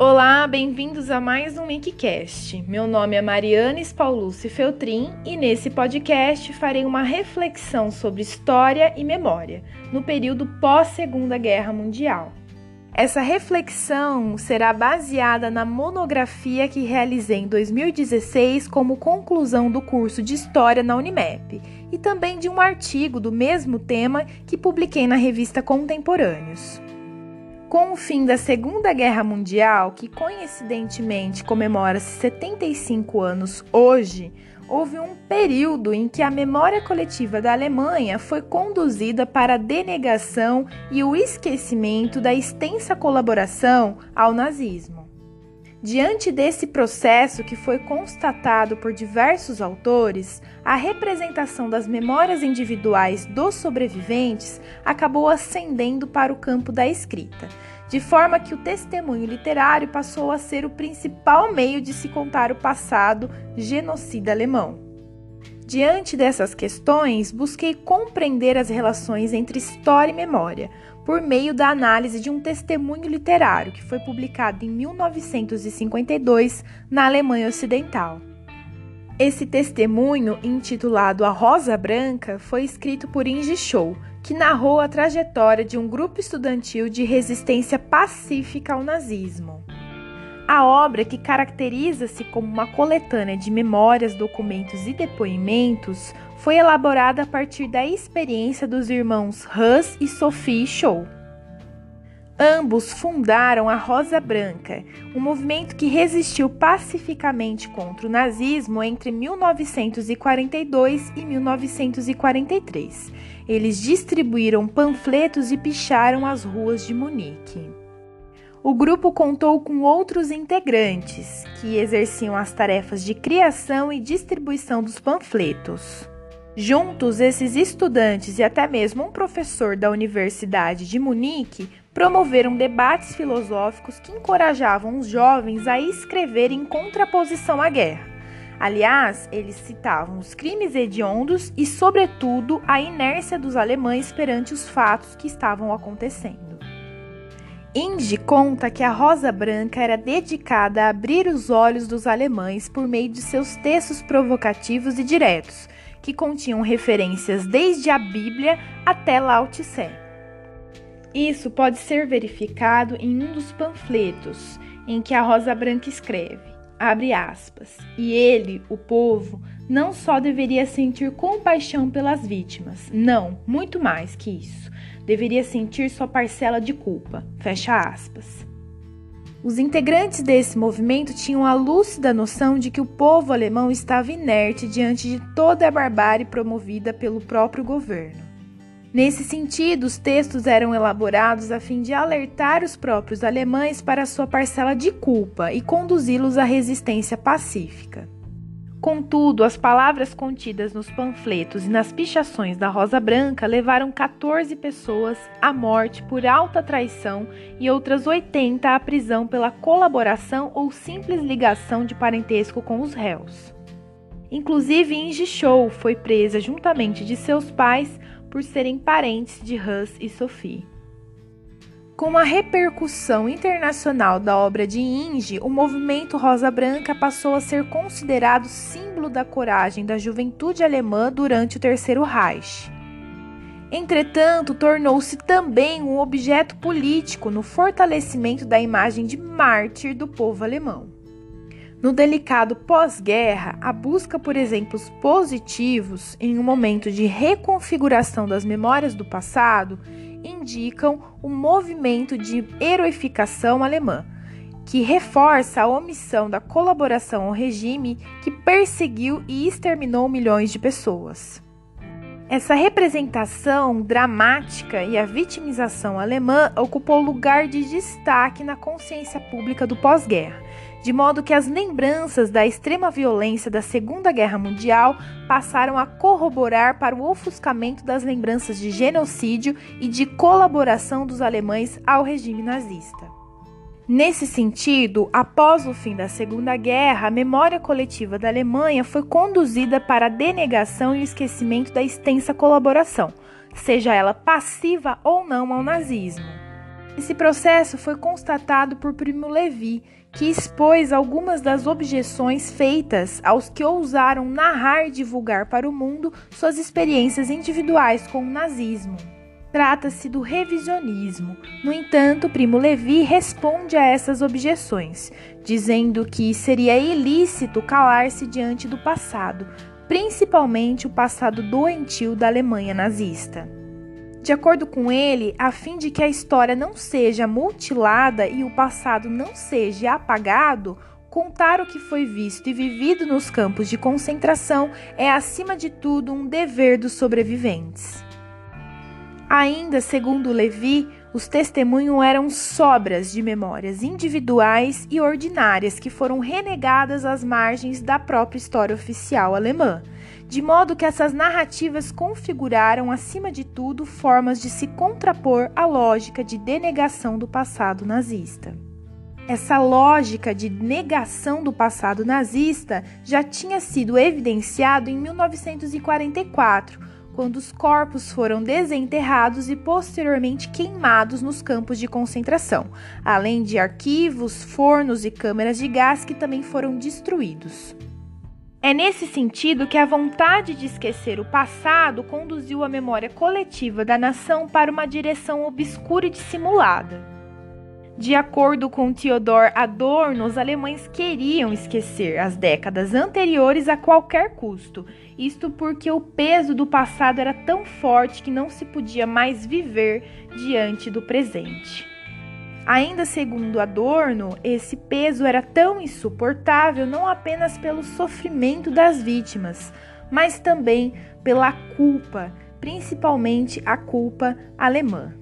Olá, bem-vindos a mais um Wikicast. Meu nome é Mariana Spaulucci Feltrin e nesse podcast farei uma reflexão sobre história e memória no período pós-Segunda Guerra Mundial. Essa reflexão será baseada na monografia que realizei em 2016 como conclusão do curso de História na Unimep e também de um artigo do mesmo tema que publiquei na revista Contemporâneos. Com o fim da Segunda Guerra Mundial, que coincidentemente comemora-se 75 anos hoje, houve um período em que a memória coletiva da Alemanha foi conduzida para a denegação e o esquecimento da extensa colaboração ao nazismo. Diante desse processo que foi constatado por diversos autores, a representação das memórias individuais dos sobreviventes acabou ascendendo para o campo da escrita, de forma que o testemunho literário passou a ser o principal meio de se contar o passado genocida alemão. Diante dessas questões, busquei compreender as relações entre história e memória, por meio da análise de um testemunho literário que foi publicado em 1952 na Alemanha Ocidental. Esse testemunho, intitulado A Rosa Branca, foi escrito por Inge Show, que narrou a trajetória de um grupo estudantil de resistência pacífica ao nazismo. A obra, que caracteriza-se como uma coletânea de memórias, documentos e depoimentos, foi elaborada a partir da experiência dos irmãos Hus e Sophie Scholl. Ambos fundaram a Rosa Branca, um movimento que resistiu pacificamente contra o nazismo entre 1942 e 1943. Eles distribuíram panfletos e picharam as ruas de Munique o grupo contou com outros integrantes que exerciam as tarefas de criação e distribuição dos panfletos. Juntos, esses estudantes e até mesmo um professor da Universidade de Munique promoveram debates filosóficos que encorajavam os jovens a escrever em contraposição à guerra. Aliás, eles citavam os crimes hediondos e, sobretudo, a inércia dos alemães perante os fatos que estavam acontecendo. Inge conta que a Rosa Branca era dedicada a abrir os olhos dos alemães por meio de seus textos provocativos e diretos, que continham referências desde a Bíblia até Lao Tse. Isso pode ser verificado em um dos panfletos, em que a Rosa Branca escreve, abre aspas, e ele, o povo, não só deveria sentir compaixão pelas vítimas, não, muito mais que isso deveria sentir sua parcela de culpa. Fecha aspas. Os integrantes desse movimento tinham a lúcida noção de que o povo alemão estava inerte diante de toda a barbárie promovida pelo próprio governo. Nesse sentido, os textos eram elaborados a fim de alertar os próprios alemães para sua parcela de culpa e conduzi-los à resistência pacífica. Contudo, as palavras contidas nos panfletos e nas pichações da Rosa Branca levaram 14 pessoas à morte por alta traição e outras 80 à prisão pela colaboração ou simples ligação de parentesco com os réus. Inclusive, Inge Show foi presa juntamente de seus pais por serem parentes de Hus e Sophie. Com a repercussão internacional da obra de Inge, o movimento Rosa Branca passou a ser considerado símbolo da coragem da juventude alemã durante o Terceiro Reich. Entretanto, tornou-se também um objeto político no fortalecimento da imagem de mártir do povo alemão. No delicado pós-guerra, a busca por exemplos positivos em um momento de reconfiguração das memórias do passado indicam o movimento de heroificação alemã, que reforça a omissão da colaboração ao regime que perseguiu e exterminou milhões de pessoas. Essa representação dramática e a vitimização alemã ocupou lugar de destaque na consciência pública do pós-guerra, de modo que as lembranças da extrema violência da Segunda Guerra Mundial passaram a corroborar para o ofuscamento das lembranças de genocídio e de colaboração dos alemães ao regime nazista. Nesse sentido, após o fim da Segunda Guerra, a memória coletiva da Alemanha foi conduzida para a denegação e o esquecimento da extensa colaboração, seja ela passiva ou não ao nazismo. Esse processo foi constatado por Primo Levi, que expôs algumas das objeções feitas aos que ousaram narrar e divulgar para o mundo suas experiências individuais com o nazismo. Trata-se do revisionismo. No entanto, Primo Levi responde a essas objeções, dizendo que seria ilícito calar-se diante do passado, principalmente o passado doentio da Alemanha nazista. De acordo com ele, a fim de que a história não seja mutilada e o passado não seja apagado, contar o que foi visto e vivido nos campos de concentração é, acima de tudo, um dever dos sobreviventes. Ainda segundo Levi, os testemunhos eram sobras de memórias individuais e ordinárias que foram renegadas às margens da própria história oficial alemã de modo que essas narrativas configuraram, acima de tudo, formas de se contrapor à lógica de denegação do passado nazista. Essa lógica de negação do passado nazista já tinha sido evidenciado em 1944, quando os corpos foram desenterrados e posteriormente queimados nos campos de concentração, além de arquivos, fornos e câmeras de gás que também foram destruídos. É nesse sentido que a vontade de esquecer o passado conduziu a memória coletiva da nação para uma direção obscura e dissimulada. De acordo com Theodor Adorno, os alemães queriam esquecer as décadas anteriores a qualquer custo, isto porque o peso do passado era tão forte que não se podia mais viver diante do presente. Ainda segundo Adorno, esse peso era tão insuportável não apenas pelo sofrimento das vítimas, mas também pela culpa, principalmente a culpa alemã.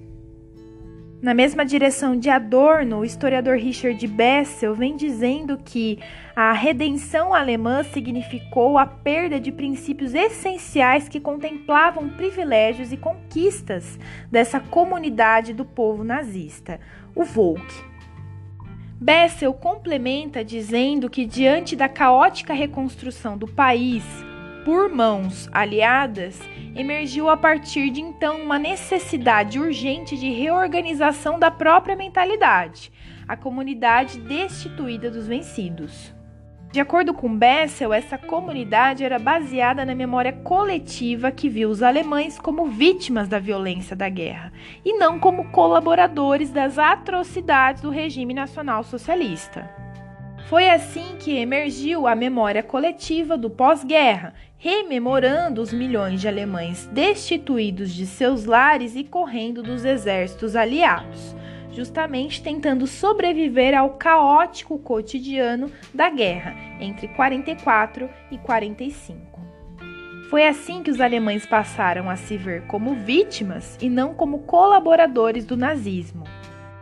Na mesma direção de Adorno, o historiador Richard Bessel vem dizendo que a redenção alemã significou a perda de princípios essenciais que contemplavam privilégios e conquistas dessa comunidade do povo nazista, o Volk. Bessel complementa dizendo que, diante da caótica reconstrução do país por mãos aliadas, emergiu a partir de então uma necessidade urgente de reorganização da própria mentalidade, a comunidade destituída dos vencidos. De acordo com Bessel, essa comunidade era baseada na memória coletiva que viu os alemães como vítimas da violência da guerra e não como colaboradores das atrocidades do regime nacional socialista. Foi assim que emergiu a memória coletiva do pós-guerra, rememorando os milhões de alemães destituídos de seus lares e correndo dos exércitos aliados justamente tentando sobreviver ao caótico cotidiano da guerra entre 44 e 45. Foi assim que os alemães passaram a se ver como vítimas e não como colaboradores do nazismo.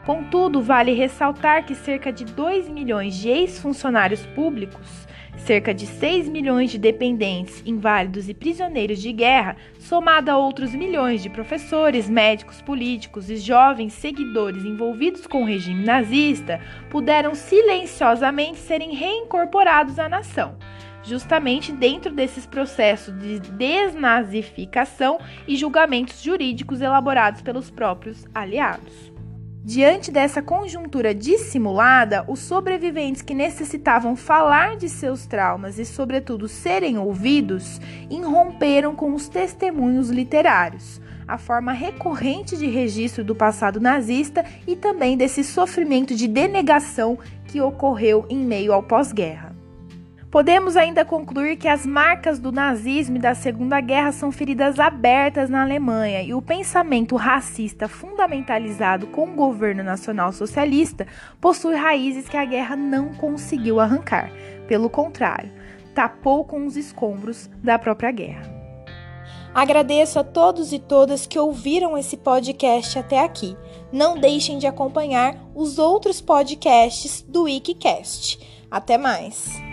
Contudo, vale ressaltar que cerca de 2 milhões de ex-funcionários públicos cerca de 6 milhões de dependentes, inválidos e prisioneiros de guerra, somado a outros milhões de professores, médicos, políticos e jovens seguidores envolvidos com o regime nazista, puderam silenciosamente serem reincorporados à nação justamente dentro desses processos de desnazificação e julgamentos jurídicos elaborados pelos próprios aliados. Diante dessa conjuntura dissimulada, os sobreviventes que necessitavam falar de seus traumas e, sobretudo, serem ouvidos, irromperam com os testemunhos literários, a forma recorrente de registro do passado nazista e também desse sofrimento de denegação que ocorreu em meio ao pós-guerra. Podemos ainda concluir que as marcas do nazismo e da Segunda Guerra são feridas abertas na Alemanha e o pensamento racista fundamentalizado com o governo nacional socialista possui raízes que a guerra não conseguiu arrancar. Pelo contrário, tapou com os escombros da própria guerra. Agradeço a todos e todas que ouviram esse podcast até aqui. Não deixem de acompanhar os outros podcasts do Wikicast. Até mais!